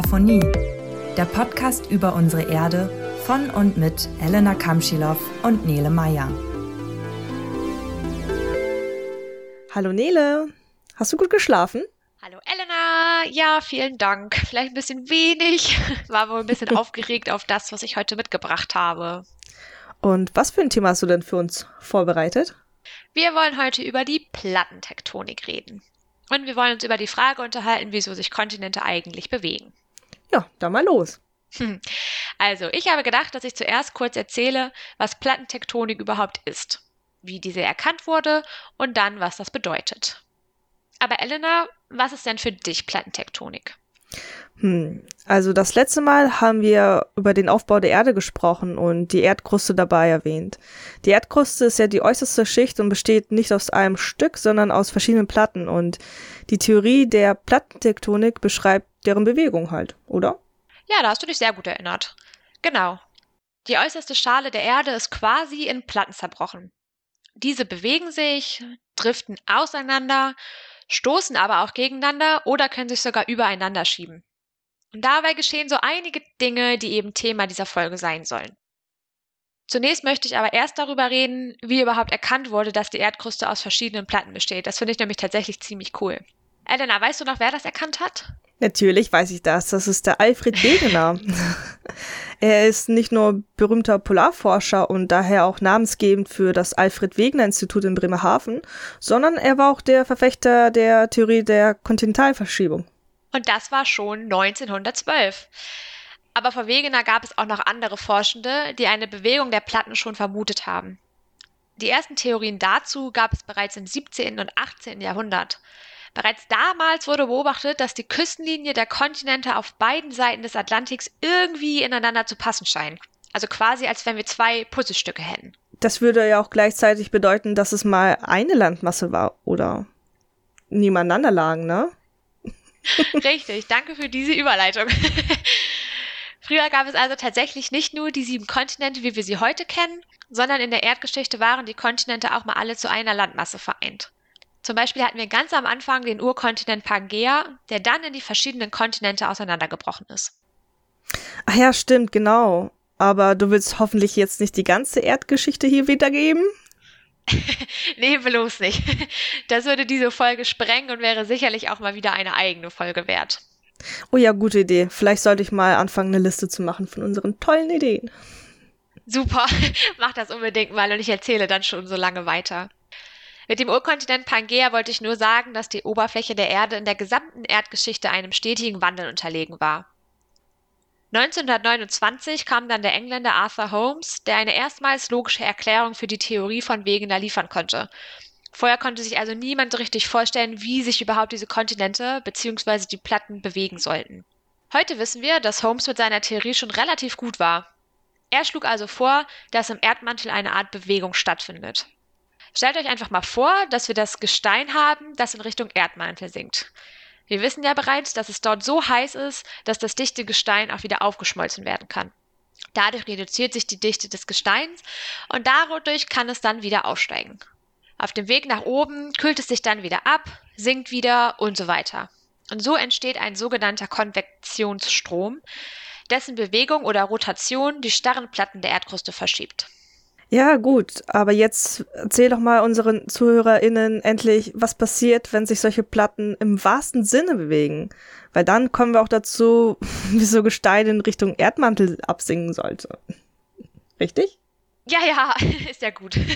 Aquaphonie, der Podcast über unsere Erde von und mit Elena Kamschilow und Nele Meyer. Hallo Nele, hast du gut geschlafen? Hallo Elena, ja, vielen Dank. Vielleicht ein bisschen wenig, war wohl ein bisschen aufgeregt auf das, was ich heute mitgebracht habe. Und was für ein Thema hast du denn für uns vorbereitet? Wir wollen heute über die Plattentektonik reden. Und wir wollen uns über die Frage unterhalten, wieso sich Kontinente eigentlich bewegen. Ja, dann mal los. Hm. Also, ich habe gedacht, dass ich zuerst kurz erzähle, was Plattentektonik überhaupt ist, wie diese erkannt wurde und dann, was das bedeutet. Aber Elena, was ist denn für dich Plattentektonik? Hm. Also das letzte Mal haben wir über den Aufbau der Erde gesprochen und die Erdkruste dabei erwähnt. Die Erdkruste ist ja die äußerste Schicht und besteht nicht aus einem Stück, sondern aus verschiedenen Platten und die Theorie der Plattentektonik beschreibt deren Bewegung halt, oder? Ja, da hast du dich sehr gut erinnert. Genau. Die äußerste Schale der Erde ist quasi in Platten zerbrochen. Diese bewegen sich, driften auseinander stoßen aber auch gegeneinander oder können sich sogar übereinander schieben. Und dabei geschehen so einige Dinge, die eben Thema dieser Folge sein sollen. Zunächst möchte ich aber erst darüber reden, wie überhaupt erkannt wurde, dass die Erdkruste aus verschiedenen Platten besteht. Das finde ich nämlich tatsächlich ziemlich cool. Elena, weißt du noch, wer das erkannt hat? Natürlich weiß ich das. Das ist der Alfred Wegener. er ist nicht nur berühmter Polarforscher und daher auch namensgebend für das Alfred Wegener Institut in Bremerhaven, sondern er war auch der Verfechter der Theorie der Kontinentalverschiebung. Und das war schon 1912. Aber vor Wegener gab es auch noch andere Forschende, die eine Bewegung der Platten schon vermutet haben. Die ersten Theorien dazu gab es bereits im 17. und 18. Jahrhundert. Bereits damals wurde beobachtet, dass die Küstenlinie der Kontinente auf beiden Seiten des Atlantiks irgendwie ineinander zu passen scheinen. Also quasi, als wenn wir zwei Puzzlestücke hätten. Das würde ja auch gleichzeitig bedeuten, dass es mal eine Landmasse war, oder? Nebeneinander lagen, ne? Richtig, danke für diese Überleitung. Früher gab es also tatsächlich nicht nur die sieben Kontinente, wie wir sie heute kennen, sondern in der Erdgeschichte waren die Kontinente auch mal alle zu einer Landmasse vereint. Zum Beispiel hatten wir ganz am Anfang den Urkontinent Pangea, der dann in die verschiedenen Kontinente auseinandergebrochen ist. Ach ja, stimmt, genau. Aber du willst hoffentlich jetzt nicht die ganze Erdgeschichte hier wiedergeben? nee, bloß nicht. Das würde diese Folge sprengen und wäre sicherlich auch mal wieder eine eigene Folge wert. Oh ja, gute Idee. Vielleicht sollte ich mal anfangen, eine Liste zu machen von unseren tollen Ideen. Super, mach das unbedingt mal und ich erzähle dann schon so lange weiter. Mit dem Urkontinent Pangea wollte ich nur sagen, dass die Oberfläche der Erde in der gesamten Erdgeschichte einem stetigen Wandel unterlegen war. 1929 kam dann der Engländer Arthur Holmes, der eine erstmals logische Erklärung für die Theorie von Wegener liefern konnte. Vorher konnte sich also niemand richtig vorstellen, wie sich überhaupt diese Kontinente bzw. die Platten bewegen sollten. Heute wissen wir, dass Holmes mit seiner Theorie schon relativ gut war. Er schlug also vor, dass im Erdmantel eine Art Bewegung stattfindet. Stellt euch einfach mal vor, dass wir das Gestein haben, das in Richtung Erdmantel sinkt. Wir wissen ja bereits, dass es dort so heiß ist, dass das dichte Gestein auch wieder aufgeschmolzen werden kann. Dadurch reduziert sich die Dichte des Gesteins und dadurch kann es dann wieder aufsteigen. Auf dem Weg nach oben kühlt es sich dann wieder ab, sinkt wieder und so weiter. Und so entsteht ein sogenannter Konvektionsstrom, dessen Bewegung oder Rotation die starren Platten der Erdkruste verschiebt. Ja, gut, aber jetzt erzähl doch mal unseren ZuhörerInnen endlich, was passiert, wenn sich solche Platten im wahrsten Sinne bewegen. Weil dann kommen wir auch dazu, wie so Gestein in Richtung Erdmantel absinken sollte. Richtig? Ja, ja, ist ja gut.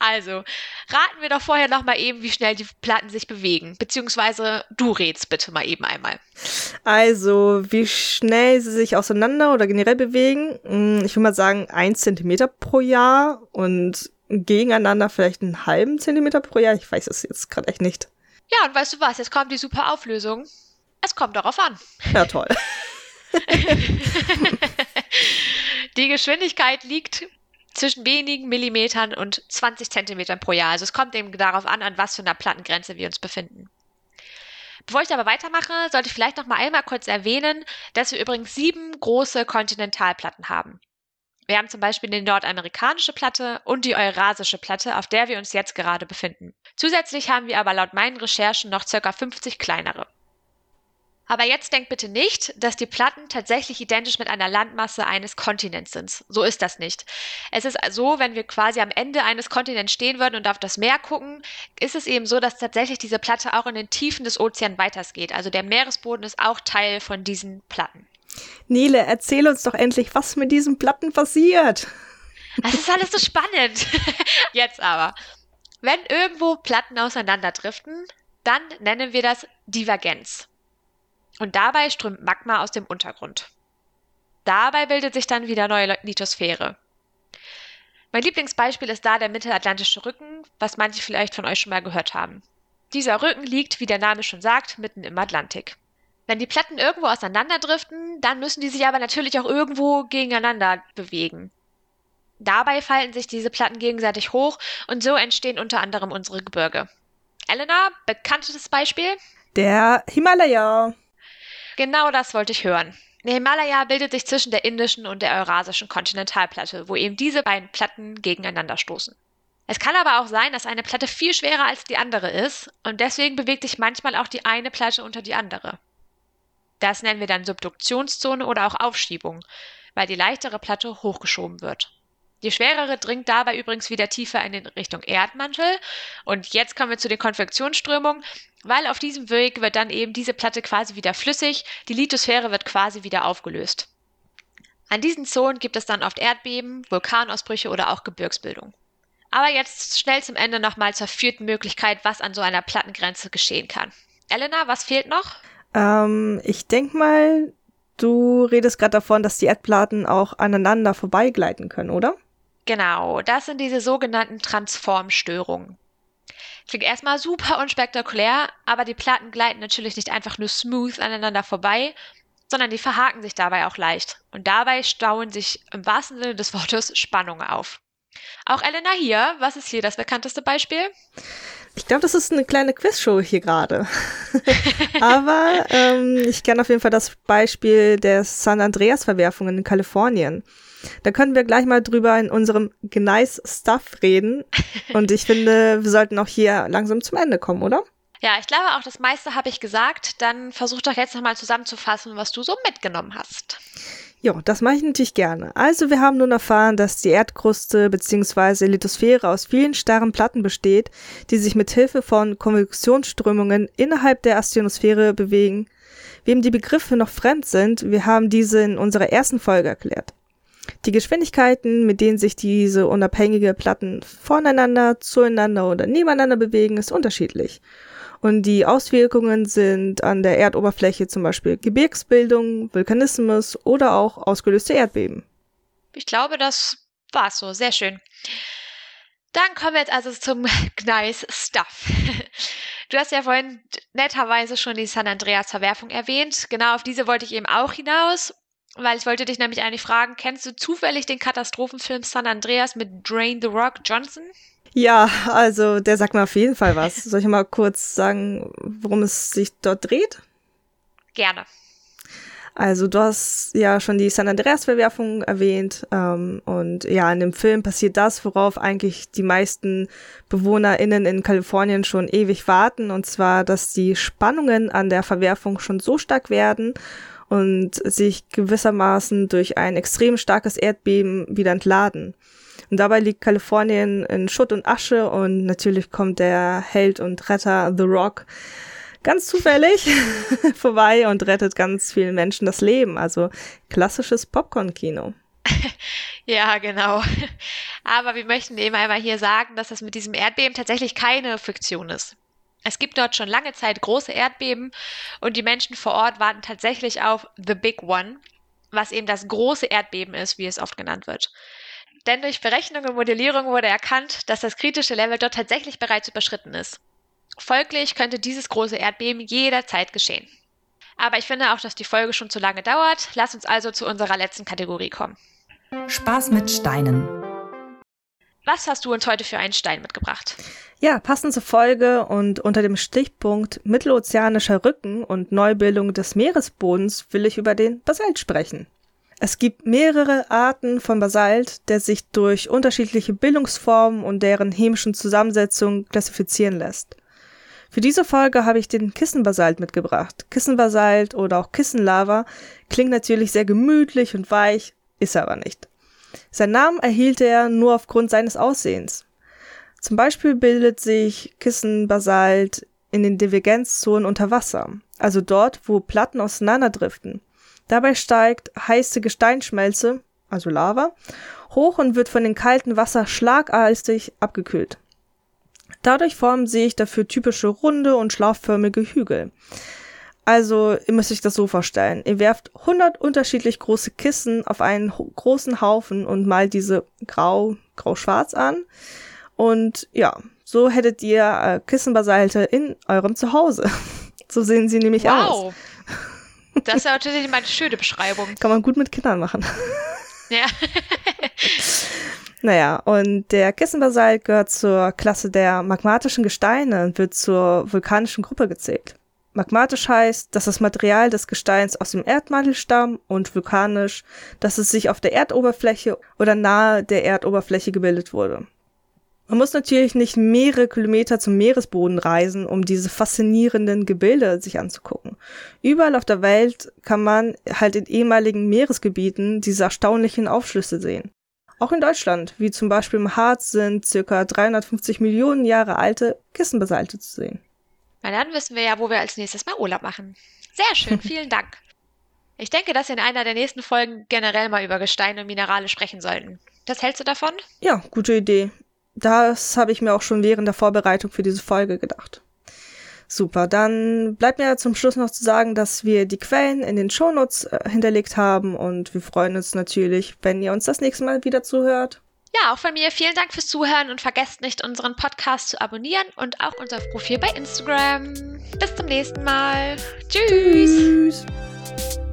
Also, raten wir doch vorher noch mal eben, wie schnell die Platten sich bewegen. Beziehungsweise du redst bitte mal eben einmal. Also, wie schnell sie sich auseinander oder generell bewegen. Hm, ich würde mal sagen, ein Zentimeter pro Jahr und gegeneinander vielleicht einen halben Zentimeter pro Jahr. Ich weiß es jetzt gerade echt nicht. Ja, und weißt du was? Jetzt kommt die super Auflösung. Es kommt darauf an. Ja, toll. die Geschwindigkeit liegt zwischen wenigen Millimetern und 20 Zentimetern pro Jahr. Also es kommt eben darauf an, an was für einer Plattengrenze wir uns befinden. Bevor ich aber weitermache, sollte ich vielleicht noch mal einmal kurz erwähnen, dass wir übrigens sieben große Kontinentalplatten haben. Wir haben zum Beispiel die nordamerikanische Platte und die eurasische Platte, auf der wir uns jetzt gerade befinden. Zusätzlich haben wir aber laut meinen Recherchen noch ca. 50 kleinere. Aber jetzt denkt bitte nicht, dass die Platten tatsächlich identisch mit einer Landmasse eines Kontinents sind. So ist das nicht. Es ist so, wenn wir quasi am Ende eines Kontinents stehen würden und auf das Meer gucken, ist es eben so, dass tatsächlich diese Platte auch in den Tiefen des Ozeans weitergeht. Also der Meeresboden ist auch Teil von diesen Platten. Nele, erzähl uns doch endlich, was mit diesen Platten passiert. Das ist alles so spannend. Jetzt aber. Wenn irgendwo Platten auseinanderdriften, dann nennen wir das Divergenz. Und dabei strömt Magma aus dem Untergrund. Dabei bildet sich dann wieder neue Lithosphäre. Mein Lieblingsbeispiel ist da der mittelatlantische Rücken, was manche vielleicht von euch schon mal gehört haben. Dieser Rücken liegt, wie der Name schon sagt, mitten im Atlantik. Wenn die Platten irgendwo auseinanderdriften, dann müssen die sich aber natürlich auch irgendwo gegeneinander bewegen. Dabei falten sich diese Platten gegenseitig hoch und so entstehen unter anderem unsere Gebirge. Elena, bekanntes Beispiel? Der Himalaya. Genau das wollte ich hören. Der Himalaya bildet sich zwischen der indischen und der eurasischen Kontinentalplatte, wo eben diese beiden Platten gegeneinander stoßen. Es kann aber auch sein, dass eine Platte viel schwerer als die andere ist und deswegen bewegt sich manchmal auch die eine Platte unter die andere. Das nennen wir dann Subduktionszone oder auch Aufschiebung, weil die leichtere Platte hochgeschoben wird. Die schwerere dringt dabei übrigens wieder tiefer in Richtung Erdmantel. Und jetzt kommen wir zu den Konvektionsströmungen, weil auf diesem Weg wird dann eben diese Platte quasi wieder flüssig, die Lithosphäre wird quasi wieder aufgelöst. An diesen Zonen gibt es dann oft Erdbeben, Vulkanausbrüche oder auch Gebirgsbildung. Aber jetzt schnell zum Ende nochmal zur vierten Möglichkeit, was an so einer Plattengrenze geschehen kann. Elena, was fehlt noch? Ähm, ich denke mal, du redest gerade davon, dass die Erdplatten auch aneinander vorbeigleiten können, oder? Genau, das sind diese sogenannten Transformstörungen. Klingt erstmal super unspektakulär, aber die Platten gleiten natürlich nicht einfach nur smooth aneinander vorbei, sondern die verhaken sich dabei auch leicht. Und dabei stauen sich im wahrsten Sinne des Wortes Spannungen auf. Auch Elena hier, was ist hier das bekannteste Beispiel? Ich glaube, das ist eine kleine Quizshow hier gerade. Aber ähm, ich kenne auf jeden Fall das Beispiel der San Andreas-Verwerfungen in Kalifornien. Da können wir gleich mal drüber in unserem Gneis Stuff reden. Und ich finde, wir sollten auch hier langsam zum Ende kommen, oder? Ja, ich glaube auch, das meiste habe ich gesagt. Dann versuch doch jetzt nochmal zusammenzufassen, was du so mitgenommen hast. Ja, das mache ich natürlich gerne. Also wir haben nun erfahren, dass die Erdkruste bzw. Lithosphäre aus vielen starren Platten besteht, die sich mit Hilfe von Konvektionsströmungen innerhalb der Asthenosphäre bewegen. Wem die Begriffe noch fremd sind, wir haben diese in unserer ersten Folge erklärt. Die Geschwindigkeiten, mit denen sich diese unabhängige Platten voneinander, zueinander oder nebeneinander bewegen, ist unterschiedlich. Und die Auswirkungen sind an der Erdoberfläche zum Beispiel Gebirgsbildung, Vulkanismus oder auch ausgelöste Erdbeben. Ich glaube, das war's so. Sehr schön. Dann kommen wir jetzt also zum Gneis Stuff. Du hast ja vorhin netterweise schon die San Andreas Verwerfung erwähnt. Genau auf diese wollte ich eben auch hinaus. Weil ich wollte dich nämlich eigentlich fragen, kennst du zufällig den Katastrophenfilm San Andreas mit Drain the Rock Johnson? Ja, also der sagt mir auf jeden Fall was. Soll ich mal kurz sagen, worum es sich dort dreht? Gerne. Also du hast ja schon die San Andreas-Verwerfung erwähnt ähm, und ja, in dem Film passiert das, worauf eigentlich die meisten BewohnerInnen in Kalifornien schon ewig warten, und zwar, dass die Spannungen an der Verwerfung schon so stark werden und sich gewissermaßen durch ein extrem starkes Erdbeben wieder entladen. Und dabei liegt Kalifornien in Schutt und Asche und natürlich kommt der Held und Retter The Rock ganz zufällig vorbei und rettet ganz vielen Menschen das Leben. Also klassisches Popcorn-Kino. Ja, genau. Aber wir möchten eben einmal hier sagen, dass das mit diesem Erdbeben tatsächlich keine Fiktion ist. Es gibt dort schon lange Zeit große Erdbeben und die Menschen vor Ort warten tatsächlich auf The Big One, was eben das große Erdbeben ist, wie es oft genannt wird. Denn durch Berechnung und Modellierung wurde erkannt, dass das kritische Level dort tatsächlich bereits überschritten ist. Folglich könnte dieses große Erdbeben jederzeit geschehen. Aber ich finde auch, dass die Folge schon zu lange dauert. Lass uns also zu unserer letzten Kategorie kommen. Spaß mit Steinen. Was hast du uns heute für einen Stein mitgebracht? Ja, passend zur Folge und unter dem Stichpunkt Mittelozeanischer Rücken und Neubildung des Meeresbodens will ich über den Basalt sprechen. Es gibt mehrere Arten von Basalt, der sich durch unterschiedliche Bildungsformen und deren chemischen Zusammensetzung klassifizieren lässt. Für diese Folge habe ich den Kissenbasalt mitgebracht. Kissenbasalt oder auch Kissenlava klingt natürlich sehr gemütlich und weich, ist er aber nicht. Sein Namen erhielt er nur aufgrund seines Aussehens. Zum Beispiel bildet sich Kissenbasalt in den Divergenzzonen unter Wasser, also dort, wo Platten auseinanderdriften. Dabei steigt heiße Gesteinsschmelze, also Lava, hoch und wird von dem kalten Wasser schlagartig abgekühlt. Dadurch formen sich dafür typische runde und schlauchförmige Hügel. Also, ihr müsst euch das so vorstellen. Ihr werft 100 unterschiedlich große Kissen auf einen großen Haufen und malt diese grau, grau-schwarz an. Und ja, so hättet ihr äh, Kissenbasalte in eurem Zuhause. so sehen sie nämlich wow. aus. Das ist ja natürlich mal eine schöne Beschreibung. Kann man gut mit Kindern machen. Ja. naja, und der Kissenbasalt gehört zur Klasse der magmatischen Gesteine und wird zur vulkanischen Gruppe gezählt. Magmatisch heißt, dass das Material des Gesteins aus dem Erdmantel stammt und vulkanisch, dass es sich auf der Erdoberfläche oder nahe der Erdoberfläche gebildet wurde. Man muss natürlich nicht mehrere Kilometer zum Meeresboden reisen, um diese faszinierenden Gebilde sich anzugucken. Überall auf der Welt kann man halt in ehemaligen Meeresgebieten diese erstaunlichen Aufschlüsse sehen. Auch in Deutschland, wie zum Beispiel im Harz, sind circa 350 Millionen Jahre alte Kissenbasalte zu sehen. Na dann wissen wir ja, wo wir als nächstes mal Urlaub machen. Sehr schön, vielen Dank. Ich denke, dass wir in einer der nächsten Folgen generell mal über Gesteine und Minerale sprechen sollten. Was hältst du davon? Ja, gute Idee. Das habe ich mir auch schon während der Vorbereitung für diese Folge gedacht. Super, dann bleibt mir zum Schluss noch zu sagen, dass wir die Quellen in den Shownotes äh, hinterlegt haben und wir freuen uns natürlich, wenn ihr uns das nächste Mal wieder zuhört. Ja, auch von mir vielen Dank fürs Zuhören und vergesst nicht, unseren Podcast zu abonnieren und auch unser Profil bei Instagram. Bis zum nächsten Mal. Tschüss. Tschüss.